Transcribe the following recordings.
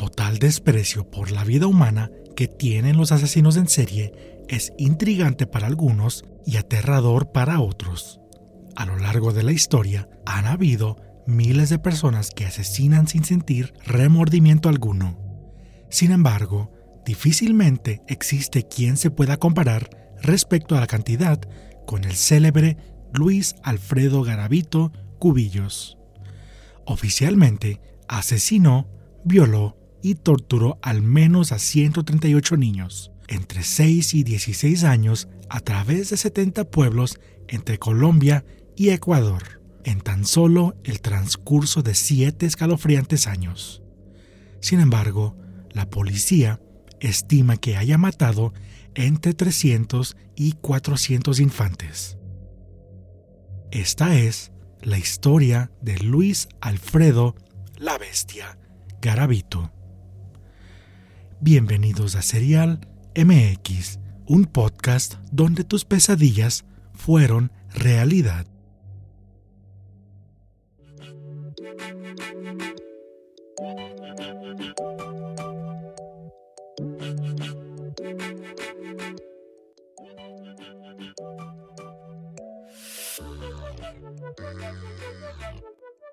total desprecio por la vida humana que tienen los asesinos en serie es intrigante para algunos y aterrador para otros. A lo largo de la historia han habido miles de personas que asesinan sin sentir remordimiento alguno. Sin embargo, difícilmente existe quien se pueda comparar respecto a la cantidad con el célebre Luis Alfredo Garavito Cubillos. Oficialmente, asesinó, violó y torturó al menos a 138 niños entre 6 y 16 años a través de 70 pueblos entre Colombia y Ecuador en tan solo el transcurso de siete escalofriantes años. Sin embargo, la policía estima que haya matado entre 300 y 400 infantes. Esta es la historia de Luis Alfredo la Bestia Garavito. Bienvenidos a Serial MX, un podcast donde tus pesadillas fueron realidad.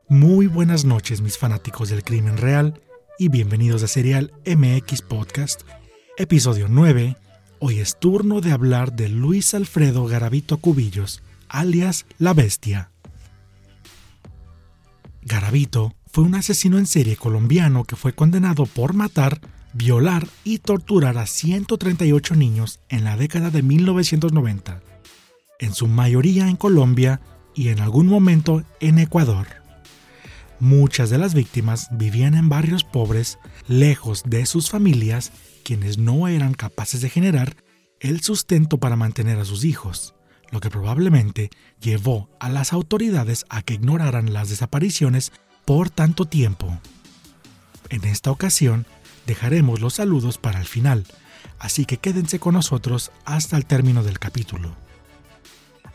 Muy buenas noches mis fanáticos del crimen real y bienvenidos a Serial MX Podcast, episodio 9. Hoy es turno de hablar de Luis Alfredo Garavito Cubillos, alias La Bestia. Garavito fue un asesino en serie colombiano que fue condenado por matar, violar y torturar a 138 niños en la década de 1990, en su mayoría en Colombia y en algún momento en Ecuador. Muchas de las víctimas vivían en barrios pobres, lejos de sus familias, quienes no eran capaces de generar el sustento para mantener a sus hijos, lo que probablemente llevó a las autoridades a que ignoraran las desapariciones por tanto tiempo. En esta ocasión, dejaremos los saludos para el final, así que quédense con nosotros hasta el término del capítulo.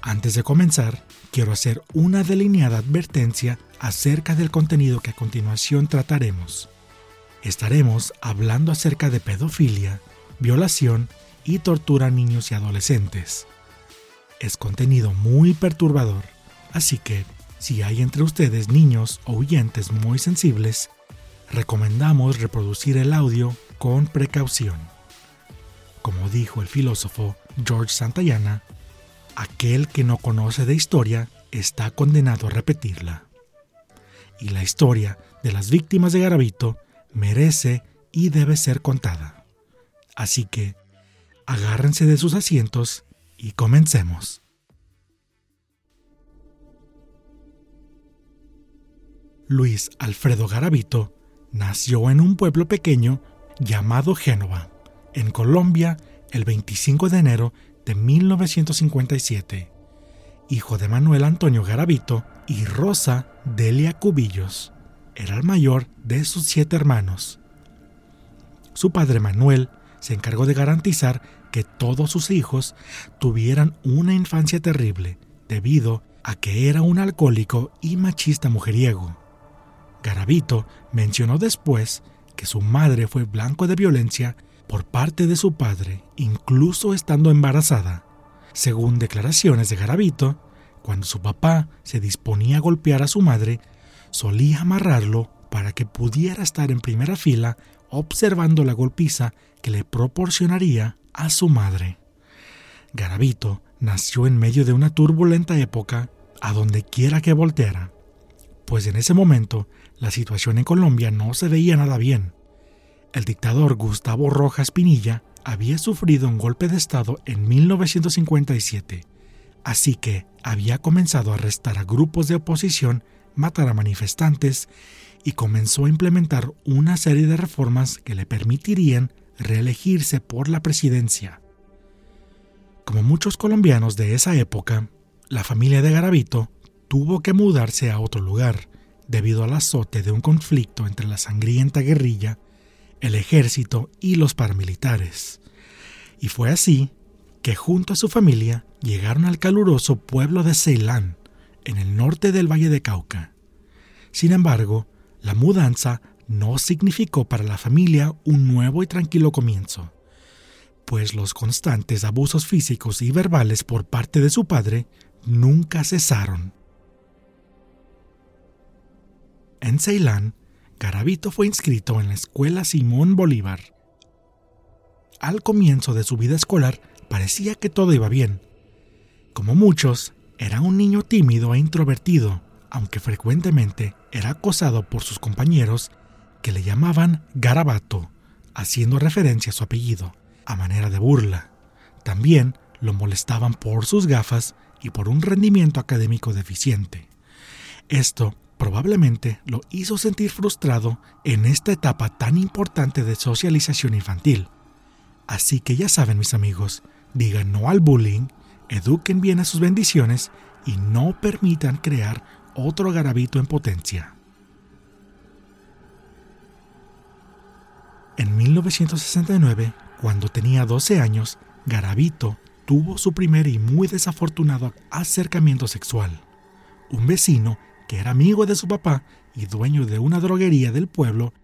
Antes de comenzar, quiero hacer una delineada advertencia acerca del contenido que a continuación trataremos. Estaremos hablando acerca de pedofilia, violación y tortura a niños y adolescentes. Es contenido muy perturbador, así que si hay entre ustedes niños o oyentes muy sensibles, recomendamos reproducir el audio con precaución. Como dijo el filósofo George Santayana, aquel que no conoce de historia está condenado a repetirla. Y la historia de las víctimas de Garavito merece y debe ser contada. Así que, agárrense de sus asientos y comencemos. Luis Alfredo Garavito nació en un pueblo pequeño llamado Génova, en Colombia, el 25 de enero de 1957, hijo de Manuel Antonio Garavito y Rosa Delia Cubillos. Era el mayor de sus siete hermanos. Su padre Manuel se encargó de garantizar que todos sus hijos tuvieran una infancia terrible, debido a que era un alcohólico y machista mujeriego. Garavito mencionó después que su madre fue blanco de violencia por parte de su padre, incluso estando embarazada. Según declaraciones de Garavito, cuando su papá se disponía a golpear a su madre, solía amarrarlo para que pudiera estar en primera fila observando la golpiza que le proporcionaría a su madre. Garavito nació en medio de una turbulenta época a donde quiera que volteara, pues en ese momento la situación en Colombia no se veía nada bien. El dictador Gustavo Rojas Pinilla había sufrido un golpe de Estado en 1957, así que había comenzado a arrestar a grupos de oposición, matar a manifestantes y comenzó a implementar una serie de reformas que le permitirían reelegirse por la presidencia. Como muchos colombianos de esa época, la familia de Garavito tuvo que mudarse a otro lugar debido al azote de un conflicto entre la sangrienta guerrilla el ejército y los paramilitares. Y fue así que junto a su familia llegaron al caluroso pueblo de Ceilán, en el norte del Valle de Cauca. Sin embargo, la mudanza no significó para la familia un nuevo y tranquilo comienzo, pues los constantes abusos físicos y verbales por parte de su padre nunca cesaron. En Ceilán, Garavito fue inscrito en la escuela Simón Bolívar. Al comienzo de su vida escolar parecía que todo iba bien. Como muchos, era un niño tímido e introvertido, aunque frecuentemente era acosado por sus compañeros que le llamaban Garabato, haciendo referencia a su apellido, a manera de burla. También lo molestaban por sus gafas y por un rendimiento académico deficiente. Esto probablemente lo hizo sentir frustrado en esta etapa tan importante de socialización infantil. Así que ya saben mis amigos, digan no al bullying, eduquen bien a sus bendiciones y no permitan crear otro garabito en potencia. En 1969, cuando tenía 12 años, Garabito tuvo su primer y muy desafortunado acercamiento sexual. Un vecino que era amigo de su papá y dueño de una droguería del pueblo,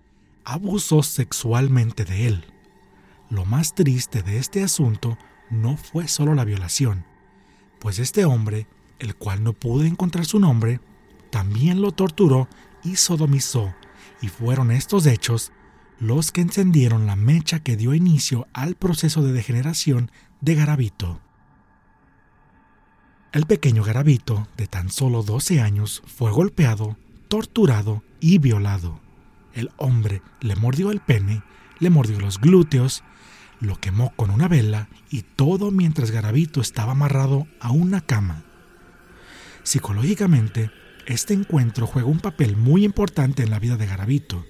abusó sexualmente de él. Lo más triste de este asunto no fue solo la violación, pues este hombre, el cual no pudo encontrar su nombre, también lo torturó y sodomizó, y fueron estos hechos los que encendieron la mecha que dio inicio al proceso de degeneración de Garabito. El pequeño Garabito, de tan solo 12 años, fue golpeado, torturado y violado. El hombre le mordió el pene, le mordió los glúteos, lo quemó con una vela y todo mientras Garabito estaba amarrado a una cama. Psicológicamente, este encuentro juega un papel muy importante en la vida de Garabito,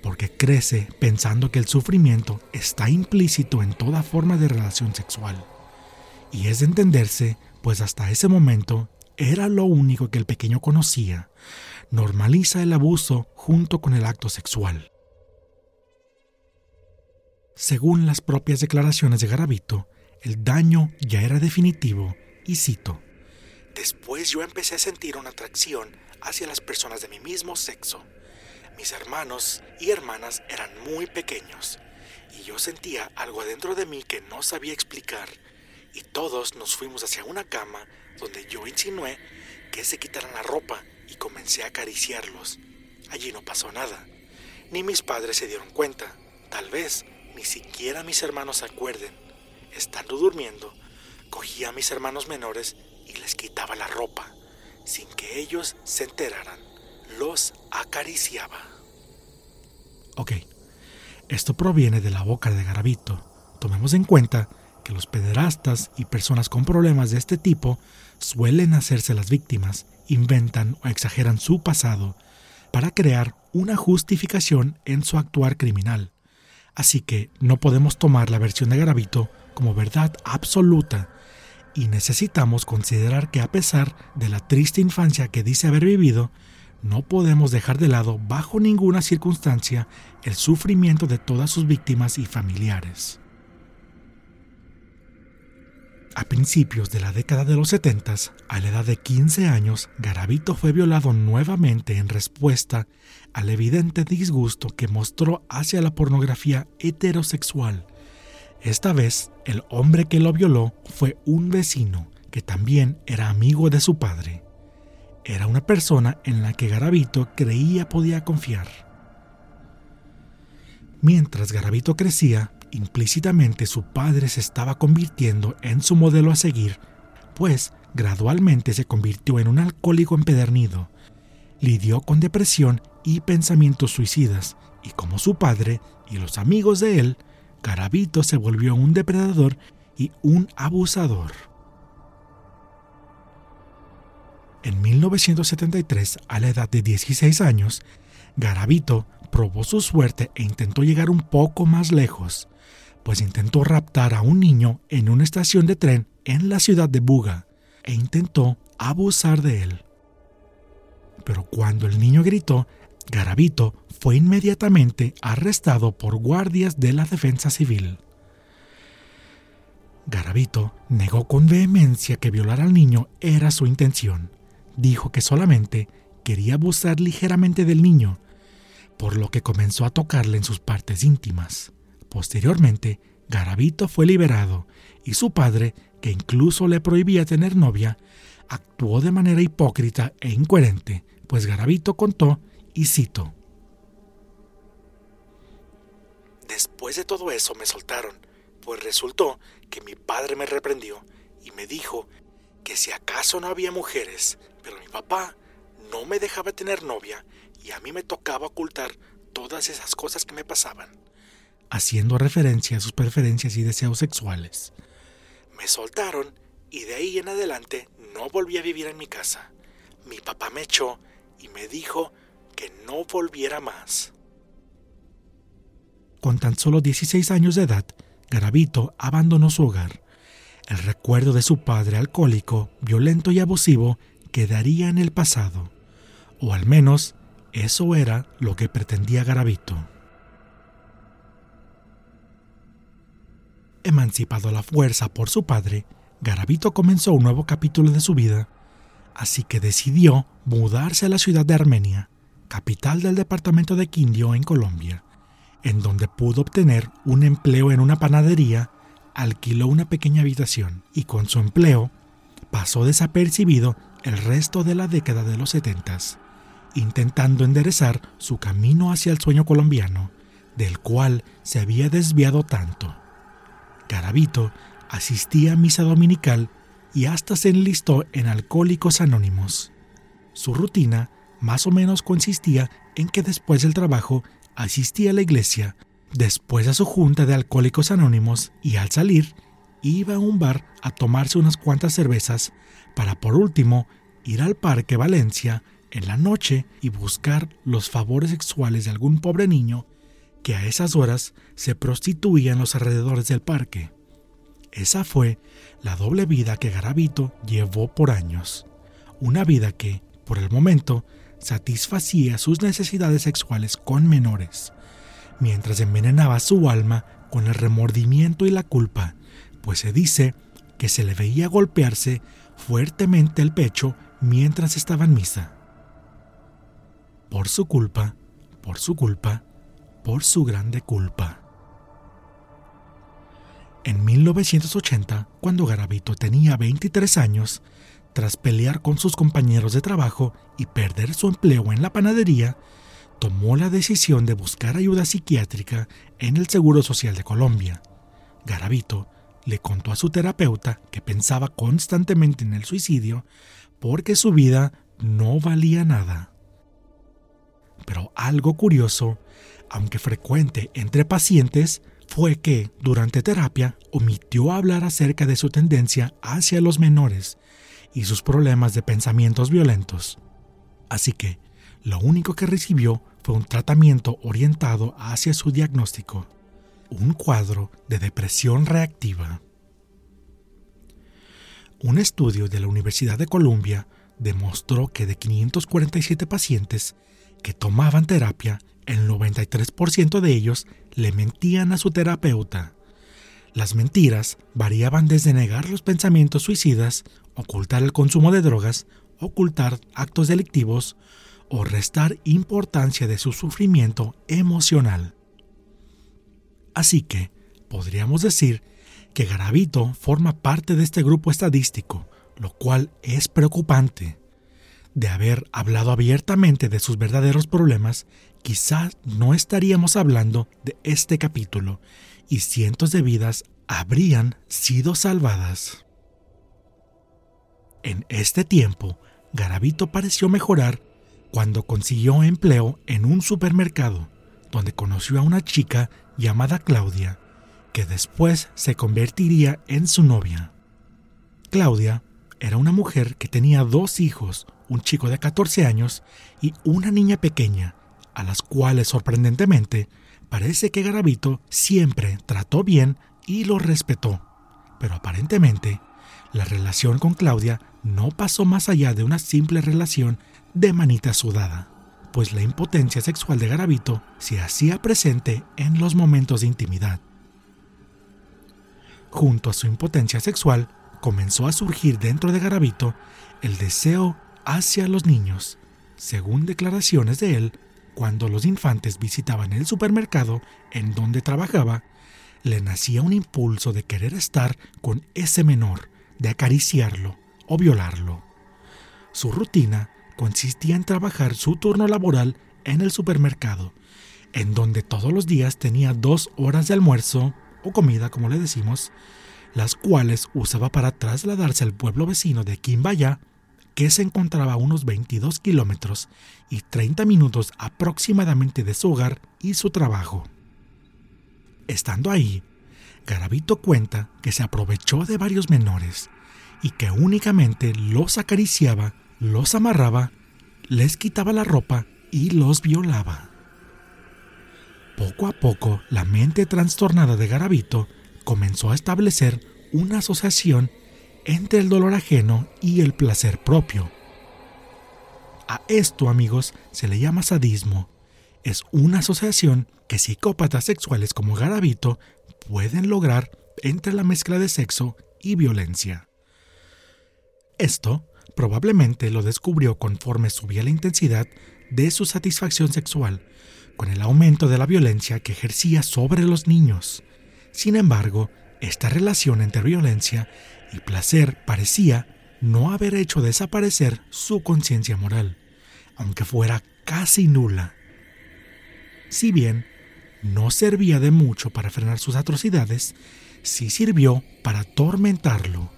porque crece pensando que el sufrimiento está implícito en toda forma de relación sexual. Y es de entenderse pues hasta ese momento era lo único que el pequeño conocía. Normaliza el abuso junto con el acto sexual. Según las propias declaraciones de Garabito, el daño ya era definitivo y cito, Después yo empecé a sentir una atracción hacia las personas de mi mismo sexo. Mis hermanos y hermanas eran muy pequeños y yo sentía algo adentro de mí que no sabía explicar y todos nos fuimos hacia una cama donde yo insinué que se quitaran la ropa y comencé a acariciarlos. Allí no pasó nada. Ni mis padres se dieron cuenta. Tal vez ni siquiera mis hermanos se acuerden. Estando durmiendo, cogía a mis hermanos menores y les quitaba la ropa, sin que ellos se enteraran. Los acariciaba. Ok, esto proviene de la boca de Garabito. Tomemos en cuenta que los pederastas y personas con problemas de este tipo suelen hacerse las víctimas, inventan o exageran su pasado para crear una justificación en su actuar criminal. Así que no podemos tomar la versión de Garavito como verdad absoluta y necesitamos considerar que a pesar de la triste infancia que dice haber vivido, no podemos dejar de lado bajo ninguna circunstancia el sufrimiento de todas sus víctimas y familiares. A principios de la década de los 70, a la edad de 15 años, Garavito fue violado nuevamente en respuesta al evidente disgusto que mostró hacia la pornografía heterosexual. Esta vez, el hombre que lo violó fue un vecino que también era amigo de su padre. Era una persona en la que Garavito creía podía confiar. Mientras Garavito crecía, Implícitamente su padre se estaba convirtiendo en su modelo a seguir, pues gradualmente se convirtió en un alcohólico empedernido. Lidió con depresión y pensamientos suicidas, y como su padre y los amigos de él, Carabito se volvió un depredador y un abusador. En 1973, a la edad de 16 años, Garavito probó su suerte e intentó llegar un poco más lejos pues intentó raptar a un niño en una estación de tren en la ciudad de Buga e intentó abusar de él. Pero cuando el niño gritó, Garavito fue inmediatamente arrestado por guardias de la defensa civil. Garavito negó con vehemencia que violar al niño era su intención. Dijo que solamente quería abusar ligeramente del niño, por lo que comenzó a tocarle en sus partes íntimas. Posteriormente, Garavito fue liberado y su padre, que incluso le prohibía tener novia, actuó de manera hipócrita e incoherente, pues Garavito contó, y cito, Después de todo eso me soltaron, pues resultó que mi padre me reprendió y me dijo que si acaso no había mujeres, pero mi papá no me dejaba tener novia y a mí me tocaba ocultar todas esas cosas que me pasaban, haciendo referencia a sus preferencias y deseos sexuales. Me soltaron y de ahí en adelante no volví a vivir en mi casa. Mi papá me echó y me dijo que no volviera más. Con tan solo 16 años de edad, Garavito abandonó su hogar. El recuerdo de su padre alcohólico, violento y abusivo quedaría en el pasado. O al menos eso era lo que pretendía Garavito. Emancipado a la fuerza por su padre, Garavito comenzó un nuevo capítulo de su vida, así que decidió mudarse a la ciudad de Armenia, capital del departamento de Quindio en Colombia, en donde pudo obtener un empleo en una panadería, alquiló una pequeña habitación y con su empleo pasó desapercibido el resto de la década de los setentas, intentando enderezar su camino hacia el sueño colombiano, del cual se había desviado tanto. Garavito asistía a misa dominical y hasta se enlistó en Alcohólicos Anónimos. Su rutina más o menos consistía en que después del trabajo asistía a la iglesia, después a su junta de Alcohólicos Anónimos y al salir iba a un bar a tomarse unas cuantas cervezas para por último ir al Parque Valencia en la noche y buscar los favores sexuales de algún pobre niño que a esas horas se prostituía en los alrededores del parque. Esa fue la doble vida que Garavito llevó por años. Una vida que, por el momento, satisfacía sus necesidades sexuales con menores, mientras envenenaba su alma con el remordimiento y la culpa, pues se dice que se le veía golpearse fuertemente el pecho mientras estaba en misa. Por su culpa, por su culpa, por su grande culpa. En 1980, cuando Garavito tenía 23 años, tras pelear con sus compañeros de trabajo y perder su empleo en la panadería, tomó la decisión de buscar ayuda psiquiátrica en el Seguro Social de Colombia. Garavito le contó a su terapeuta que pensaba constantemente en el suicidio porque su vida no valía nada. Pero algo curioso, aunque frecuente entre pacientes, fue que, durante terapia, omitió hablar acerca de su tendencia hacia los menores y sus problemas de pensamientos violentos. Así que, lo único que recibió fue un tratamiento orientado hacia su diagnóstico, un cuadro de depresión reactiva. Un estudio de la Universidad de Columbia demostró que de 547 pacientes que tomaban terapia, el 93% de ellos le mentían a su terapeuta. Las mentiras variaban desde negar los pensamientos suicidas, ocultar el consumo de drogas, ocultar actos delictivos o restar importancia de su sufrimiento emocional. Así que, podríamos decir que Garavito forma parte de este grupo estadístico, lo cual es preocupante de haber hablado abiertamente de sus verdaderos problemas, quizás no estaríamos hablando de este capítulo y cientos de vidas habrían sido salvadas. En este tiempo, Garavito pareció mejorar cuando consiguió empleo en un supermercado, donde conoció a una chica llamada Claudia, que después se convertiría en su novia. Claudia era una mujer que tenía dos hijos, un chico de 14 años y una niña pequeña, a las cuales sorprendentemente parece que Garavito siempre trató bien y lo respetó. Pero aparentemente, la relación con Claudia no pasó más allá de una simple relación de manita sudada, pues la impotencia sexual de Garavito se hacía presente en los momentos de intimidad. Junto a su impotencia sexual, comenzó a surgir dentro de Garavito el deseo hacia los niños. Según declaraciones de él, cuando los infantes visitaban el supermercado en donde trabajaba, le nacía un impulso de querer estar con ese menor, de acariciarlo o violarlo. Su rutina consistía en trabajar su turno laboral en el supermercado, en donde todos los días tenía dos horas de almuerzo o comida, como le decimos, las cuales usaba para trasladarse al pueblo vecino de Quimbaya, que se encontraba a unos 22 kilómetros y 30 minutos aproximadamente de su hogar y su trabajo. Estando ahí, Garavito cuenta que se aprovechó de varios menores y que únicamente los acariciaba, los amarraba, les quitaba la ropa y los violaba. Poco a poco, la mente trastornada de Garavito comenzó a establecer una asociación entre el dolor ajeno y el placer propio. A esto, amigos, se le llama sadismo. Es una asociación que psicópatas sexuales como Garavito pueden lograr entre la mezcla de sexo y violencia. Esto probablemente lo descubrió conforme subía la intensidad de su satisfacción sexual, con el aumento de la violencia que ejercía sobre los niños. Sin embargo, esta relación entre violencia y placer parecía no haber hecho desaparecer su conciencia moral, aunque fuera casi nula. Si bien no servía de mucho para frenar sus atrocidades, sí sirvió para atormentarlo.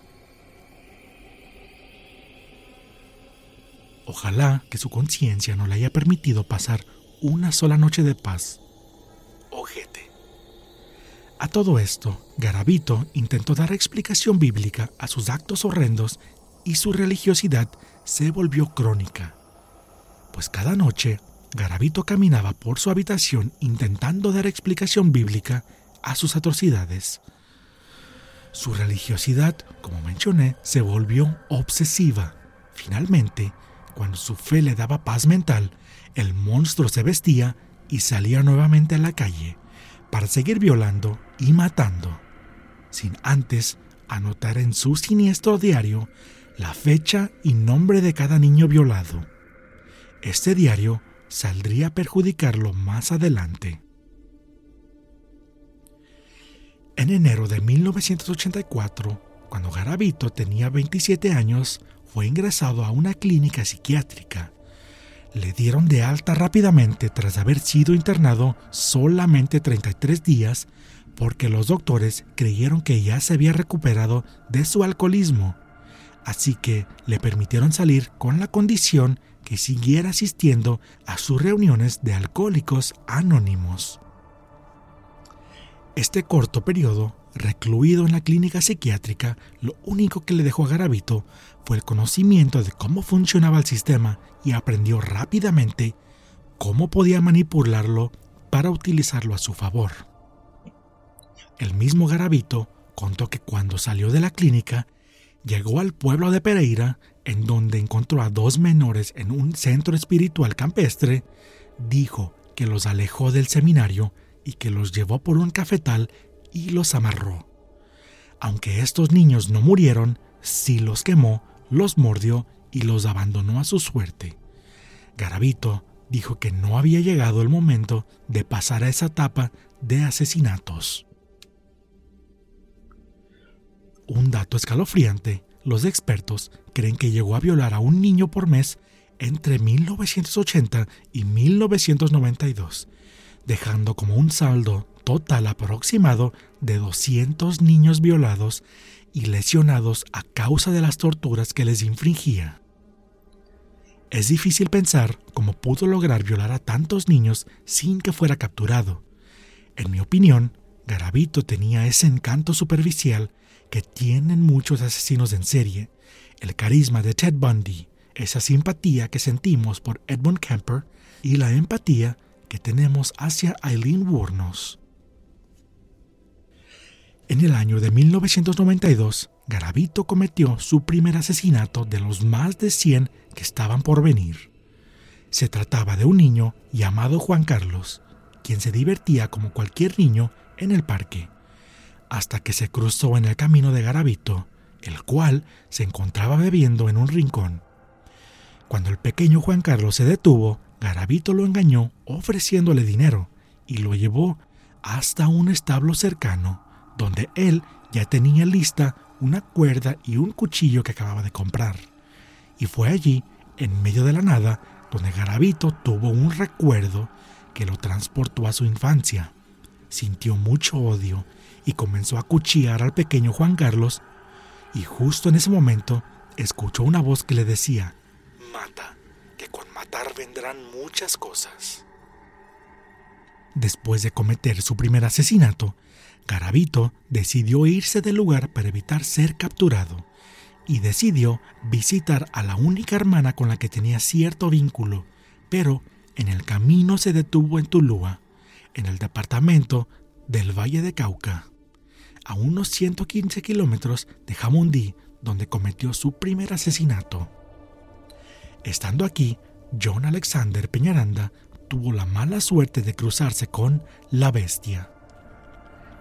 Ojalá que su conciencia no le haya permitido pasar una sola noche de paz. Ojete. A todo esto, Garabito intentó dar explicación bíblica a sus actos horrendos y su religiosidad se volvió crónica. Pues cada noche, Garabito caminaba por su habitación intentando dar explicación bíblica a sus atrocidades. Su religiosidad, como mencioné, se volvió obsesiva. Finalmente, cuando su fe le daba paz mental, el monstruo se vestía y salía nuevamente a la calle para seguir violando y matando, sin antes anotar en su siniestro diario la fecha y nombre de cada niño violado. Este diario saldría a perjudicarlo más adelante. En enero de 1984, cuando Garavito tenía 27 años, fue ingresado a una clínica psiquiátrica. Le dieron de alta rápidamente tras haber sido internado solamente 33 días porque los doctores creyeron que ya se había recuperado de su alcoholismo, así que le permitieron salir con la condición que siguiera asistiendo a sus reuniones de alcohólicos anónimos. Este corto periodo recluido en la clínica psiquiátrica, lo único que le dejó a Garavito fue el conocimiento de cómo funcionaba el sistema y aprendió rápidamente cómo podía manipularlo para utilizarlo a su favor. El mismo Garavito contó que cuando salió de la clínica, llegó al pueblo de Pereira, en donde encontró a dos menores en un centro espiritual campestre, dijo que los alejó del seminario y que los llevó por un cafetal y los amarró. Aunque estos niños no murieron, sí los quemó, los mordió y los abandonó a su suerte. Garavito dijo que no había llegado el momento de pasar a esa etapa de asesinatos. Un dato escalofriante, los expertos creen que llegó a violar a un niño por mes entre 1980 y 1992, dejando como un saldo total aproximado de 200 niños violados y lesionados a causa de las torturas que les infringía. Es difícil pensar cómo pudo lograr violar a tantos niños sin que fuera capturado. En mi opinión, Garavito tenía ese encanto superficial que tienen muchos asesinos en serie, el carisma de Ted Bundy, esa simpatía que sentimos por Edmund Kemper y la empatía que tenemos hacia Eileen Wuornos. En el año de 1992, Garavito cometió su primer asesinato de los más de 100 que estaban por venir. Se trataba de un niño llamado Juan Carlos, quien se divertía como cualquier niño en el parque, hasta que se cruzó en el camino de Garavito, el cual se encontraba bebiendo en un rincón. Cuando el pequeño Juan Carlos se detuvo, Garabito lo engañó ofreciéndole dinero y lo llevó hasta un establo cercano, donde él ya tenía lista una cuerda y un cuchillo que acababa de comprar. Y fue allí, en medio de la nada, donde Garabito tuvo un recuerdo que lo transportó a su infancia. Sintió mucho odio y comenzó a cuchillar al pequeño Juan Carlos, y justo en ese momento escuchó una voz que le decía, Mata, que con matar vendrán muchas cosas. Después de cometer su primer asesinato, Garabito decidió irse del lugar para evitar ser capturado y decidió visitar a la única hermana con la que tenía cierto vínculo, pero en el camino se detuvo en Tulúa, en el departamento del Valle de Cauca, a unos 115 kilómetros de Jamundí, donde cometió su primer asesinato. Estando aquí, John Alexander Peñaranda tuvo la mala suerte de cruzarse con la bestia.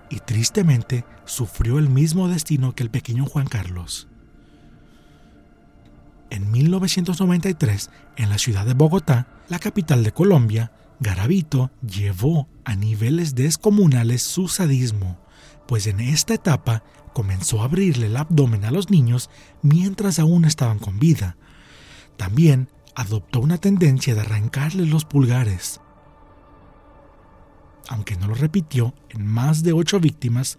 Y tristemente sufrió el mismo destino que el pequeño Juan Carlos. En 1993, en la ciudad de Bogotá, la capital de Colombia, Garavito llevó a niveles descomunales su sadismo, pues en esta etapa comenzó a abrirle el abdomen a los niños mientras aún estaban con vida. También adoptó una tendencia de arrancarle los pulgares. Aunque no lo repitió en más de ocho víctimas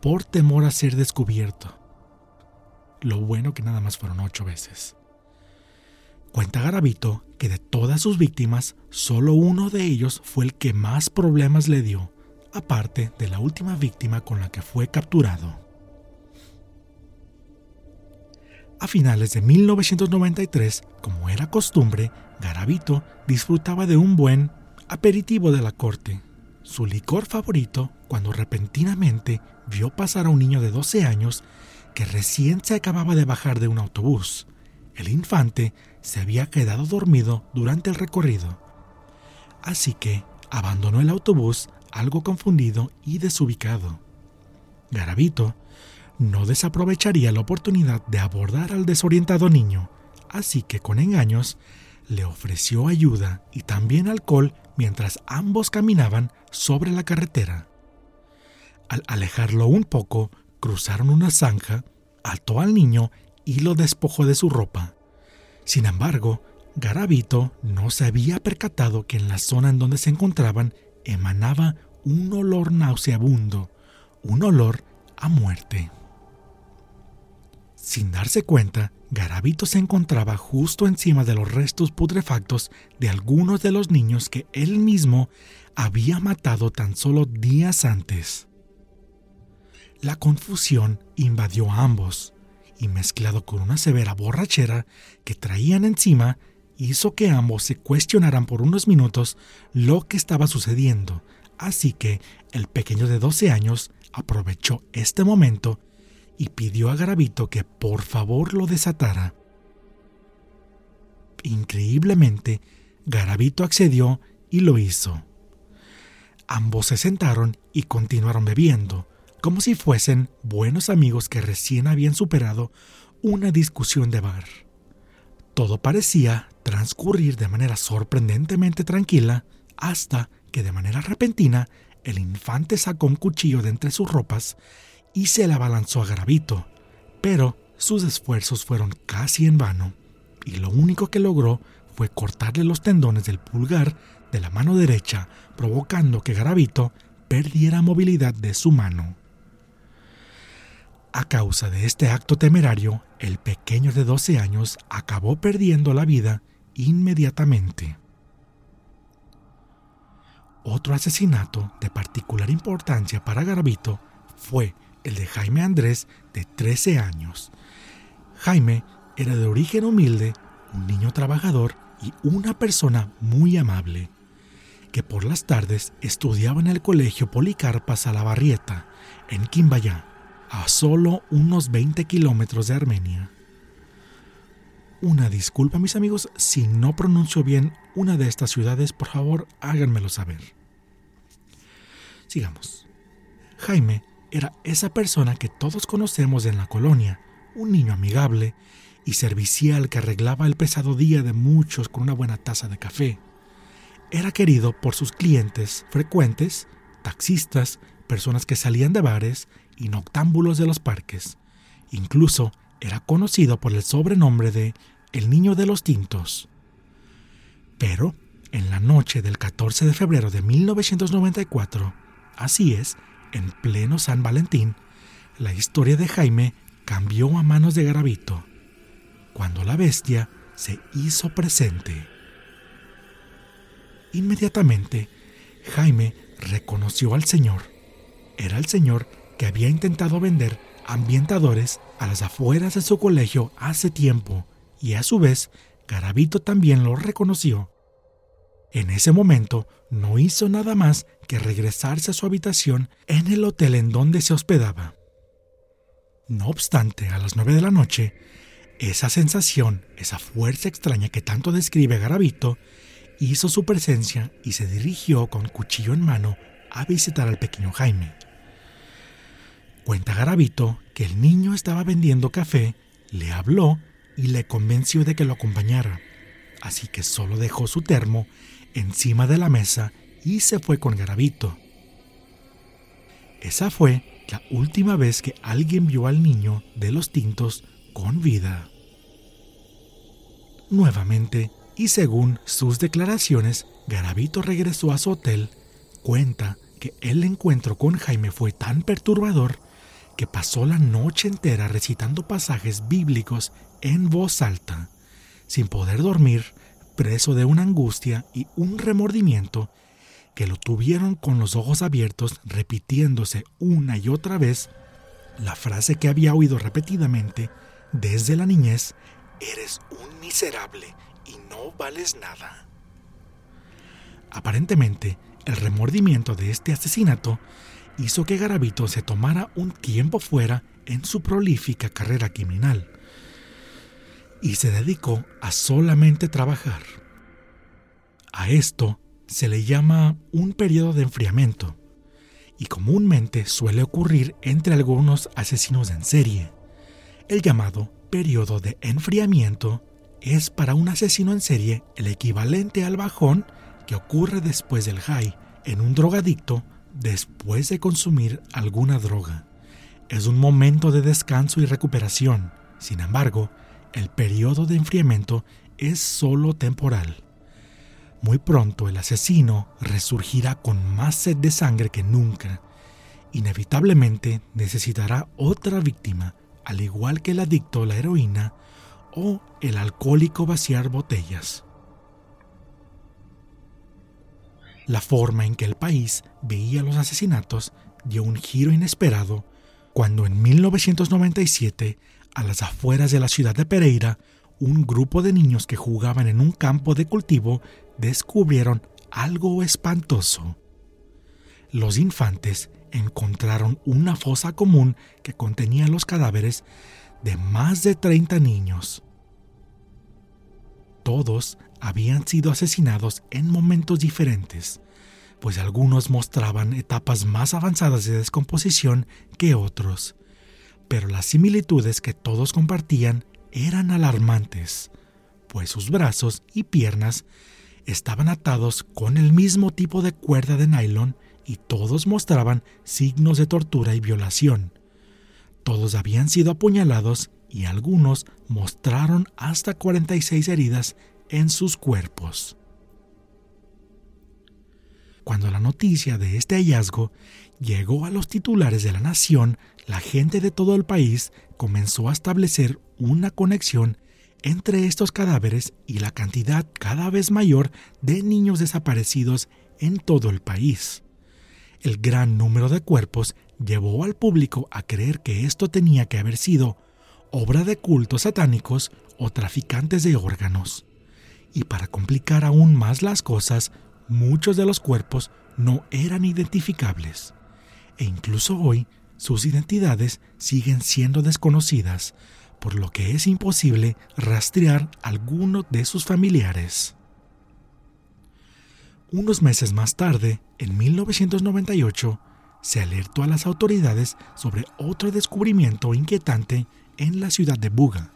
por temor a ser descubierto. Lo bueno que nada más fueron ocho veces. Cuenta Garavito que de todas sus víctimas, solo uno de ellos fue el que más problemas le dio, aparte de la última víctima con la que fue capturado. A finales de 1993, como era costumbre, Garavito disfrutaba de un buen aperitivo de la corte, su licor favorito, cuando repentinamente vio pasar a un niño de 12 años que recién se acababa de bajar de un autobús. El infante se había quedado dormido durante el recorrido. Así que abandonó el autobús algo confundido y desubicado. Garavito no desaprovecharía la oportunidad de abordar al desorientado niño, así que con engaños le ofreció ayuda y también alcohol mientras ambos caminaban sobre la carretera. Al alejarlo un poco, cruzaron una zanja, ató al niño y lo despojó de su ropa. Sin embargo, Garavito no se había percatado que en la zona en donde se encontraban emanaba un olor nauseabundo, un olor a muerte. Sin darse cuenta, Garavito se encontraba justo encima de los restos putrefactos de algunos de los niños que él mismo había matado tan solo días antes. La confusión invadió a ambos y mezclado con una severa borrachera que traían encima, hizo que ambos se cuestionaran por unos minutos lo que estaba sucediendo. Así que el pequeño de 12 años aprovechó este momento y pidió a Garavito que por favor lo desatara. Increíblemente, Garavito accedió y lo hizo. Ambos se sentaron y continuaron bebiendo, como si fuesen buenos amigos que recién habían superado una discusión de bar. Todo parecía transcurrir de manera sorprendentemente tranquila hasta que de manera repentina el infante sacó un cuchillo de entre sus ropas y se le abalanzó a Garavito, pero sus esfuerzos fueron casi en vano, y lo único que logró fue cortarle los tendones del pulgar de la mano derecha, provocando que Garavito perdiera movilidad de su mano. A causa de este acto temerario, el pequeño de 12 años acabó perdiendo la vida inmediatamente. Otro asesinato de particular importancia para Garavito fue el de Jaime Andrés, de 13 años. Jaime era de origen humilde, un niño trabajador y una persona muy amable, que por las tardes estudiaba en el colegio Policarpa Salabarrieta, en Quimbayá a solo unos 20 kilómetros de Armenia. Una disculpa mis amigos si no pronuncio bien una de estas ciudades, por favor háganmelo saber. Sigamos. Jaime era esa persona que todos conocemos en la colonia, un niño amigable y servicial que arreglaba el pesado día de muchos con una buena taza de café. era querido por sus clientes frecuentes, taxistas, personas que salían de bares y noctámbulos de los parques. Incluso era conocido por el sobrenombre de el niño de los tintos. Pero, en la noche del 14 de febrero de 1994, así es, en pleno San Valentín, la historia de Jaime cambió a manos de Garavito, cuando la bestia se hizo presente. Inmediatamente, Jaime reconoció al señor. Era el señor que había intentado vender ambientadores a las afueras de su colegio hace tiempo, y a su vez, Garavito también lo reconoció. En ese momento no hizo nada más que regresarse a su habitación en el hotel en donde se hospedaba. No obstante, a las nueve de la noche, esa sensación, esa fuerza extraña que tanto describe Garavito, hizo su presencia y se dirigió con cuchillo en mano a visitar al pequeño Jaime. Cuenta Garavito que el niño estaba vendiendo café, le habló y le convenció de que lo acompañara, así que solo dejó su termo encima de la mesa y se fue con Garavito. Esa fue la última vez que alguien vio al niño de los tintos con vida. Nuevamente, y según sus declaraciones, Garavito regresó a su hotel, cuenta que el encuentro con Jaime fue tan perturbador que pasó la noche entera recitando pasajes bíblicos en voz alta, sin poder dormir, preso de una angustia y un remordimiento que lo tuvieron con los ojos abiertos repitiéndose una y otra vez la frase que había oído repetidamente desde la niñez, eres un miserable y no vales nada. Aparentemente, el remordimiento de este asesinato hizo que Garavito se tomara un tiempo fuera en su prolífica carrera criminal y se dedicó a solamente trabajar. A esto se le llama un periodo de enfriamiento y comúnmente suele ocurrir entre algunos asesinos en serie. El llamado periodo de enfriamiento es para un asesino en serie el equivalente al bajón que ocurre después del high en un drogadicto después de consumir alguna droga. Es un momento de descanso y recuperación. Sin embargo, el periodo de enfriamiento es solo temporal. Muy pronto el asesino resurgirá con más sed de sangre que nunca. Inevitablemente necesitará otra víctima, al igual que el adicto a la heroína o el alcohólico vaciar botellas. La forma en que el país veía los asesinatos dio un giro inesperado cuando en 1997, a las afueras de la ciudad de Pereira, un grupo de niños que jugaban en un campo de cultivo descubrieron algo espantoso. Los infantes encontraron una fosa común que contenía los cadáveres de más de 30 niños. Todos habían sido asesinados en momentos diferentes, pues algunos mostraban etapas más avanzadas de descomposición que otros, pero las similitudes que todos compartían eran alarmantes, pues sus brazos y piernas estaban atados con el mismo tipo de cuerda de nylon y todos mostraban signos de tortura y violación. Todos habían sido apuñalados y algunos mostraron hasta 46 heridas en sus cuerpos. Cuando la noticia de este hallazgo llegó a los titulares de la nación, la gente de todo el país comenzó a establecer una conexión entre estos cadáveres y la cantidad cada vez mayor de niños desaparecidos en todo el país. El gran número de cuerpos llevó al público a creer que esto tenía que haber sido obra de cultos satánicos o traficantes de órganos. Y para complicar aún más las cosas, muchos de los cuerpos no eran identificables. E incluso hoy, sus identidades siguen siendo desconocidas, por lo que es imposible rastrear alguno de sus familiares. Unos meses más tarde, en 1998, se alertó a las autoridades sobre otro descubrimiento inquietante en la ciudad de Buga.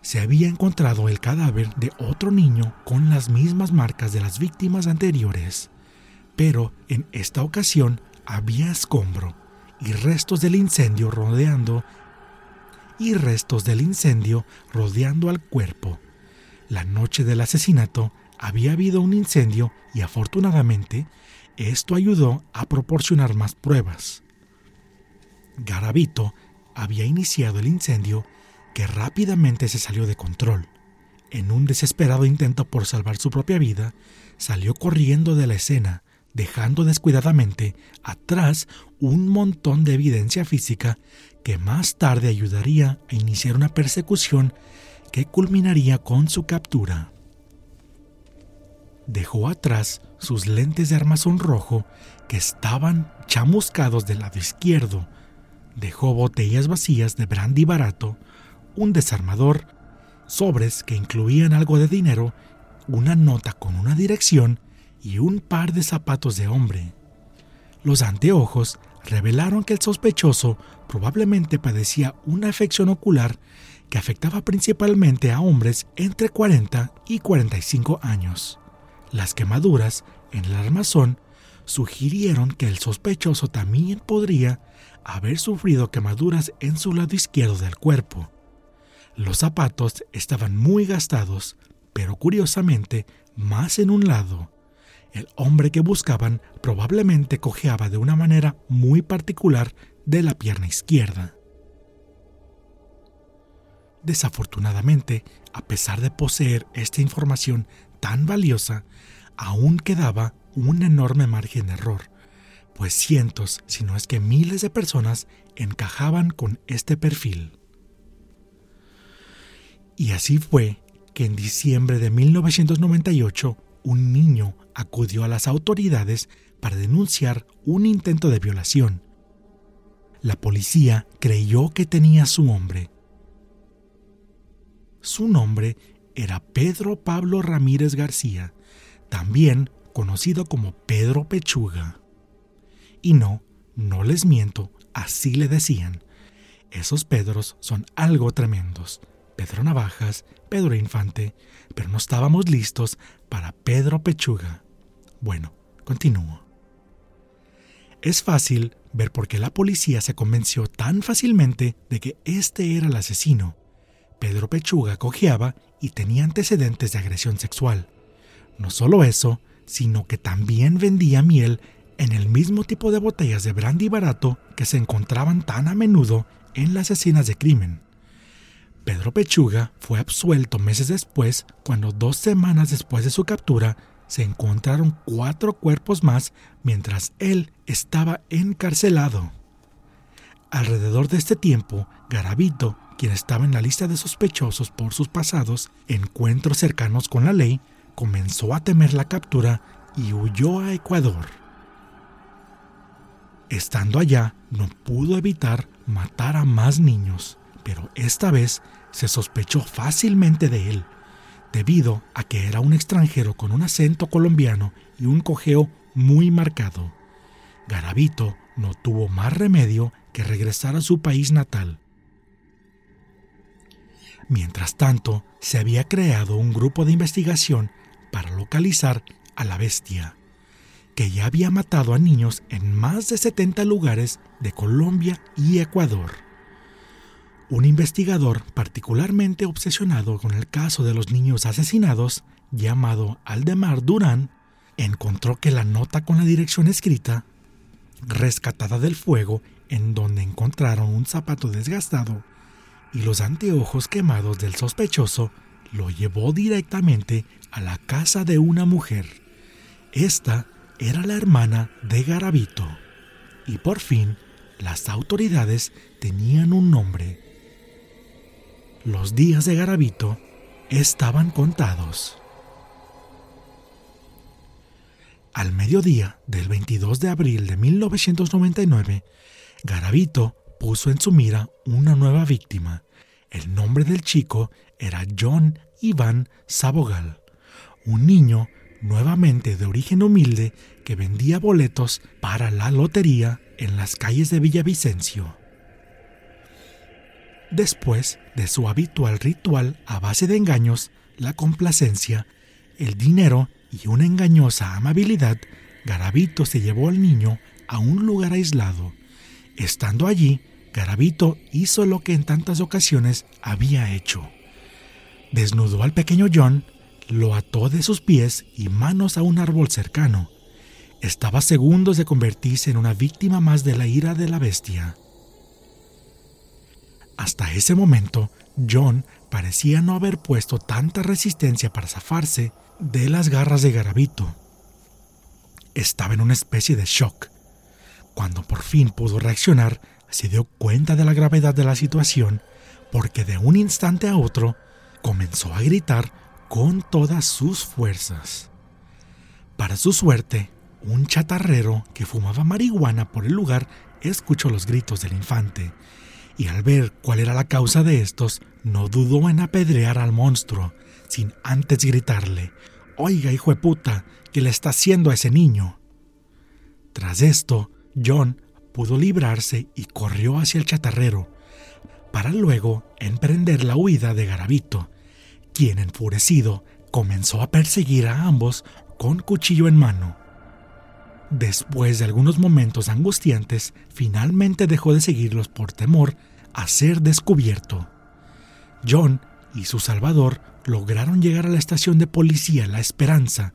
se había encontrado el cadáver de otro niño con las mismas marcas de las víctimas anteriores, pero en esta ocasión había escombro y restos del incendio rodeando y restos del incendio rodeando al cuerpo. La noche del asesinato había habido un incendio y afortunadamente esto ayudó a proporcionar más pruebas. Garavito había iniciado el incendio que rápidamente se salió de control. En un desesperado intento por salvar su propia vida, salió corriendo de la escena, dejando descuidadamente atrás un montón de evidencia física que más tarde ayudaría a iniciar una persecución que culminaría con su captura. Dejó atrás sus lentes de armazón rojo que estaban chamuscados del lado izquierdo. Dejó botellas vacías de brandy barato, un desarmador, sobres que incluían algo de dinero, una nota con una dirección y un par de zapatos de hombre. Los anteojos revelaron que el sospechoso probablemente padecía una afección ocular que afectaba principalmente a hombres entre 40 y 45 años. Las quemaduras en el armazón sugirieron que el sospechoso también podría haber sufrido quemaduras en su lado izquierdo del cuerpo. Los zapatos estaban muy gastados, pero curiosamente más en un lado. El hombre que buscaban probablemente cojeaba de una manera muy particular de la pierna izquierda. Desafortunadamente, a pesar de poseer esta información tan valiosa, aún quedaba un enorme margen de error, pues cientos, si no es que miles de personas encajaban con este perfil. Y así fue que en diciembre de 1998 un niño acudió a las autoridades para denunciar un intento de violación. La policía creyó que tenía su hombre. Su nombre era Pedro Pablo Ramírez García, también conocido como Pedro Pechuga. Y no, no les miento, así le decían. Esos Pedros son algo tremendos. Pedro Navajas, Pedro Infante, pero no estábamos listos para Pedro Pechuga. Bueno, continúo. Es fácil ver por qué la policía se convenció tan fácilmente de que este era el asesino. Pedro Pechuga cojeaba y tenía antecedentes de agresión sexual. No solo eso, sino que también vendía miel en el mismo tipo de botellas de brandy barato que se encontraban tan a menudo en las escenas de crimen. Pedro Pechuga fue absuelto meses después cuando dos semanas después de su captura se encontraron cuatro cuerpos más mientras él estaba encarcelado. Alrededor de este tiempo, Garavito, quien estaba en la lista de sospechosos por sus pasados encuentros cercanos con la ley, comenzó a temer la captura y huyó a Ecuador. Estando allá, no pudo evitar matar a más niños pero esta vez se sospechó fácilmente de él, debido a que era un extranjero con un acento colombiano y un cojeo muy marcado. Garavito no tuvo más remedio que regresar a su país natal. Mientras tanto, se había creado un grupo de investigación para localizar a la bestia, que ya había matado a niños en más de 70 lugares de Colombia y Ecuador. Un investigador particularmente obsesionado con el caso de los niños asesinados, llamado Aldemar Durán, encontró que la nota con la dirección escrita, rescatada del fuego, en donde encontraron un zapato desgastado y los anteojos quemados del sospechoso, lo llevó directamente a la casa de una mujer. Esta era la hermana de Garavito. Y por fin, las autoridades tenían un nombre los días de Garavito estaban contados. Al mediodía del 22 de abril de 1999, Garavito puso en su mira una nueva víctima. El nombre del chico era John Iván Sabogal, un niño nuevamente de origen humilde que vendía boletos para la lotería en las calles de Villavicencio. Después de su habitual ritual a base de engaños, la complacencia, el dinero y una engañosa amabilidad, Garabito se llevó al niño a un lugar aislado. Estando allí, Garabito hizo lo que en tantas ocasiones había hecho. Desnudó al pequeño John, lo ató de sus pies y manos a un árbol cercano. Estaba a segundos de convertirse en una víctima más de la ira de la bestia. Hasta ese momento, John parecía no haber puesto tanta resistencia para zafarse de las garras de Garabito. Estaba en una especie de shock. Cuando por fin pudo reaccionar, se dio cuenta de la gravedad de la situación porque de un instante a otro comenzó a gritar con todas sus fuerzas. Para su suerte, un chatarrero que fumaba marihuana por el lugar escuchó los gritos del infante y al ver cuál era la causa de estos, no dudó en apedrear al monstruo, sin antes gritarle, Oiga, hijo de puta, ¿qué le está haciendo a ese niño? Tras esto, John pudo librarse y corrió hacia el chatarrero, para luego emprender la huida de Garabito, quien enfurecido comenzó a perseguir a ambos con cuchillo en mano. Después de algunos momentos angustiantes, finalmente dejó de seguirlos por temor a ser descubierto. John y su salvador lograron llegar a la estación de policía La Esperanza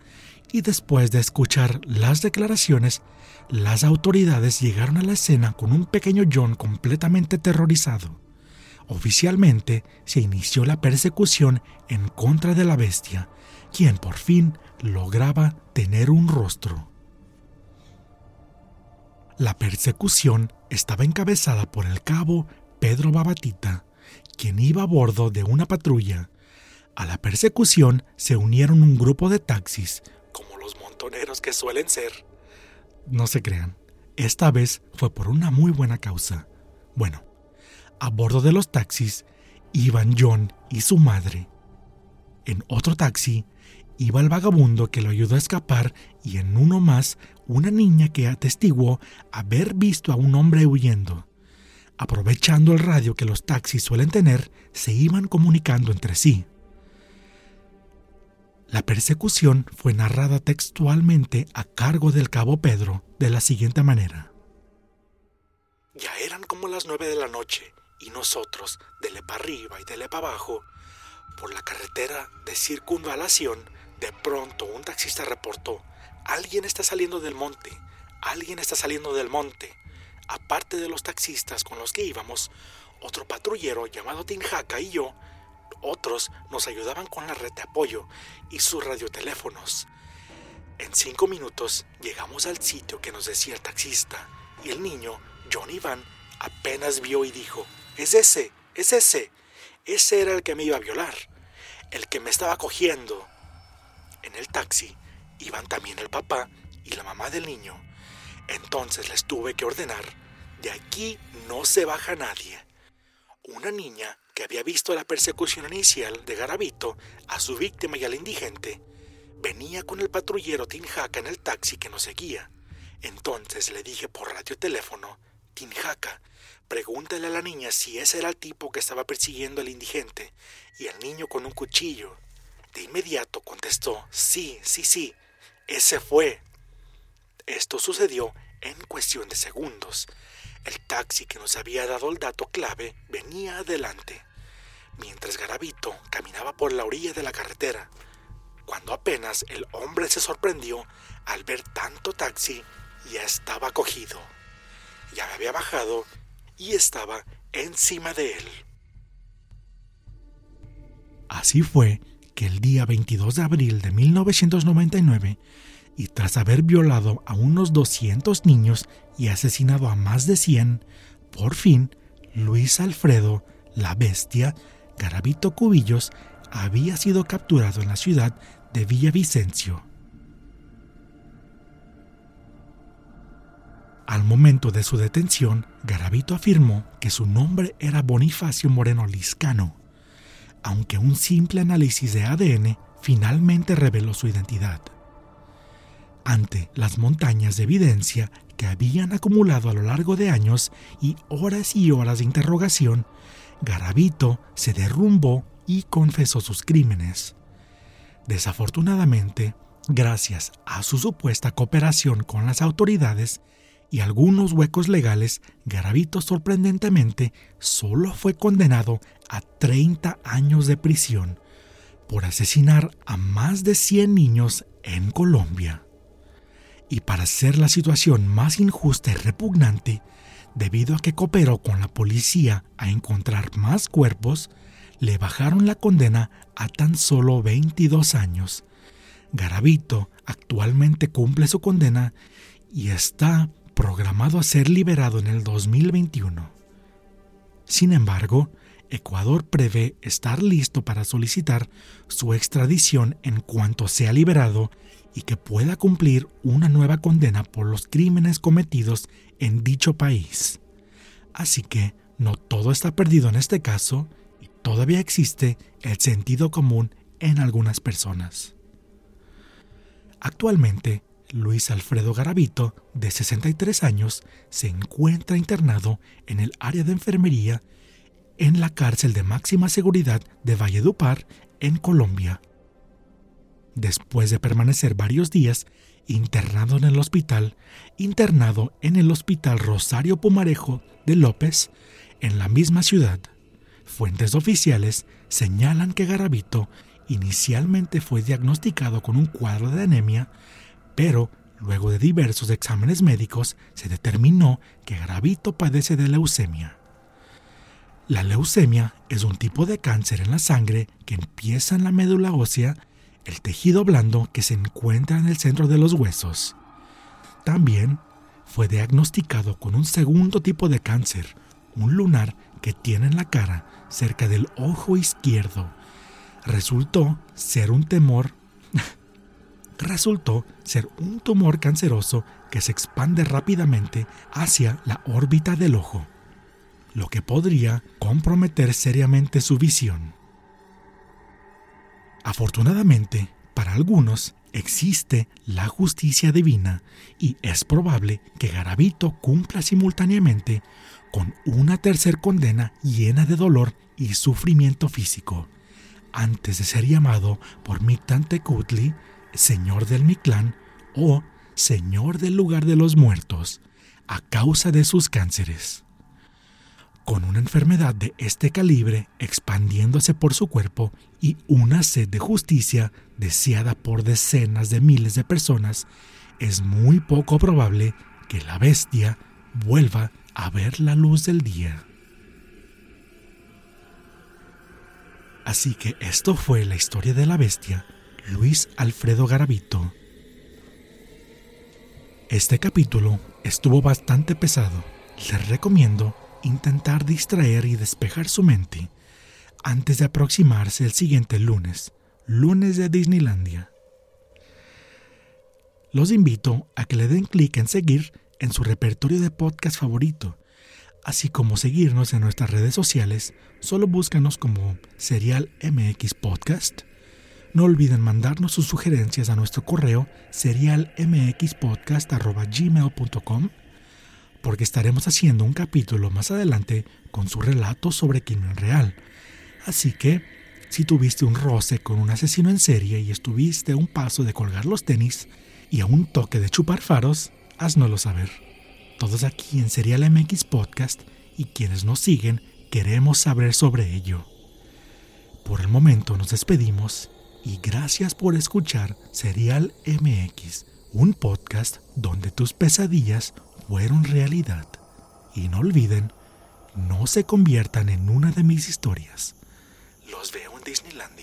y después de escuchar las declaraciones, las autoridades llegaron a la escena con un pequeño John completamente aterrorizado. Oficialmente se inició la persecución en contra de la bestia, quien por fin lograba tener un rostro. La persecución estaba encabezada por el cabo Pedro Babatita, quien iba a bordo de una patrulla. A la persecución se unieron un grupo de taxis, como los montoneros que suelen ser. No se crean, esta vez fue por una muy buena causa. Bueno, a bordo de los taxis iban John y su madre. En otro taxi iba el vagabundo que lo ayudó a escapar y en uno más una niña que atestiguó haber visto a un hombre huyendo. Aprovechando el radio que los taxis suelen tener, se iban comunicando entre sí. La persecución fue narrada textualmente a cargo del cabo Pedro de la siguiente manera. Ya eran como las nueve de la noche y nosotros, dele para arriba y dele para abajo, por la carretera de circunvalación, de pronto un taxista reportó, alguien está saliendo del monte, alguien está saliendo del monte. Aparte de los taxistas con los que íbamos, otro patrullero llamado Tinjaca y yo, otros nos ayudaban con la red de apoyo y sus radioteléfonos. En cinco minutos llegamos al sitio que nos decía el taxista y el niño, John Iván, apenas vio y dijo, es ese, es ese, ese era el que me iba a violar, el que me estaba cogiendo. En el taxi iban también el papá y la mamá del niño. Entonces les tuve que ordenar, de aquí no se baja nadie. Una niña que había visto la persecución inicial de Garabito a su víctima y al indigente, venía con el patrullero Tinjaca en el taxi que nos seguía. Entonces le dije por radioteléfono, Tinjaca, pregúntale a la niña si ese era el tipo que estaba persiguiendo al indigente y el niño con un cuchillo. De inmediato contestó, sí, sí, sí, ese fue. Esto sucedió en cuestión de segundos. El taxi que nos había dado el dato clave venía adelante, mientras Garabito caminaba por la orilla de la carretera, cuando apenas el hombre se sorprendió al ver tanto taxi, ya estaba cogido. Ya me había bajado y estaba encima de él. Así fue que el día 22 de abril de 1999, y tras haber violado a unos 200 niños y asesinado a más de 100, por fin Luis Alfredo, la bestia, Garabito Cubillos, había sido capturado en la ciudad de Villavicencio. Al momento de su detención, Garabito afirmó que su nombre era Bonifacio Moreno Liscano aunque un simple análisis de ADN finalmente reveló su identidad. Ante las montañas de evidencia que habían acumulado a lo largo de años y horas y horas de interrogación, Garavito se derrumbó y confesó sus crímenes. Desafortunadamente, gracias a su supuesta cooperación con las autoridades y algunos huecos legales, Garavito sorprendentemente solo fue condenado a 30 años de prisión por asesinar a más de 100 niños en Colombia. Y para hacer la situación más injusta y repugnante, debido a que cooperó con la policía a encontrar más cuerpos, le bajaron la condena a tan solo 22 años. Garavito actualmente cumple su condena y está programado a ser liberado en el 2021. Sin embargo, Ecuador prevé estar listo para solicitar su extradición en cuanto sea liberado y que pueda cumplir una nueva condena por los crímenes cometidos en dicho país. Así que no todo está perdido en este caso y todavía existe el sentido común en algunas personas. Actualmente, Luis Alfredo Garavito, de 63 años, se encuentra internado en el área de enfermería en la cárcel de máxima seguridad de Valledupar, en Colombia. Después de permanecer varios días internado en el hospital, internado en el Hospital Rosario Pumarejo de López, en la misma ciudad, fuentes oficiales señalan que Garavito inicialmente fue diagnosticado con un cuadro de anemia, pero luego de diversos exámenes médicos se determinó que Garavito padece de leucemia. La leucemia es un tipo de cáncer en la sangre que empieza en la médula ósea, el tejido blando que se encuentra en el centro de los huesos. También fue diagnosticado con un segundo tipo de cáncer, un lunar que tiene en la cara cerca del ojo izquierdo. Resultó ser un temor resultó ser un tumor canceroso que se expande rápidamente hacia la órbita del ojo lo que podría comprometer seriamente su visión. Afortunadamente, para algunos existe la justicia divina y es probable que Garavito cumpla simultáneamente con una tercera condena llena de dolor y sufrimiento físico, antes de ser llamado por Kutli, Señor del Mictlán o Señor del lugar de los muertos, a causa de sus cánceres. Con una enfermedad de este calibre expandiéndose por su cuerpo y una sed de justicia deseada por decenas de miles de personas, es muy poco probable que la bestia vuelva a ver la luz del día. Así que esto fue la historia de la bestia, Luis Alfredo Garavito. Este capítulo estuvo bastante pesado. Les recomiendo intentar distraer y despejar su mente antes de aproximarse el siguiente lunes, lunes de Disneylandia. Los invito a que le den clic en seguir en su repertorio de podcast favorito, así como seguirnos en nuestras redes sociales, solo búscanos como Serial MX Podcast. No olviden mandarnos sus sugerencias a nuestro correo serialmxpodcast.gmail.com porque estaremos haciendo un capítulo más adelante con su relato sobre crimen real. Así que, si tuviste un roce con un asesino en serie y estuviste a un paso de colgar los tenis y a un toque de chupar faros, haznoslo saber. Todos aquí en Serial MX Podcast y quienes nos siguen queremos saber sobre ello. Por el momento nos despedimos y gracias por escuchar Serial MX, un podcast donde tus pesadillas fueron realidad. Y no olviden, no se conviertan en una de mis historias. Los veo en Disneylandia.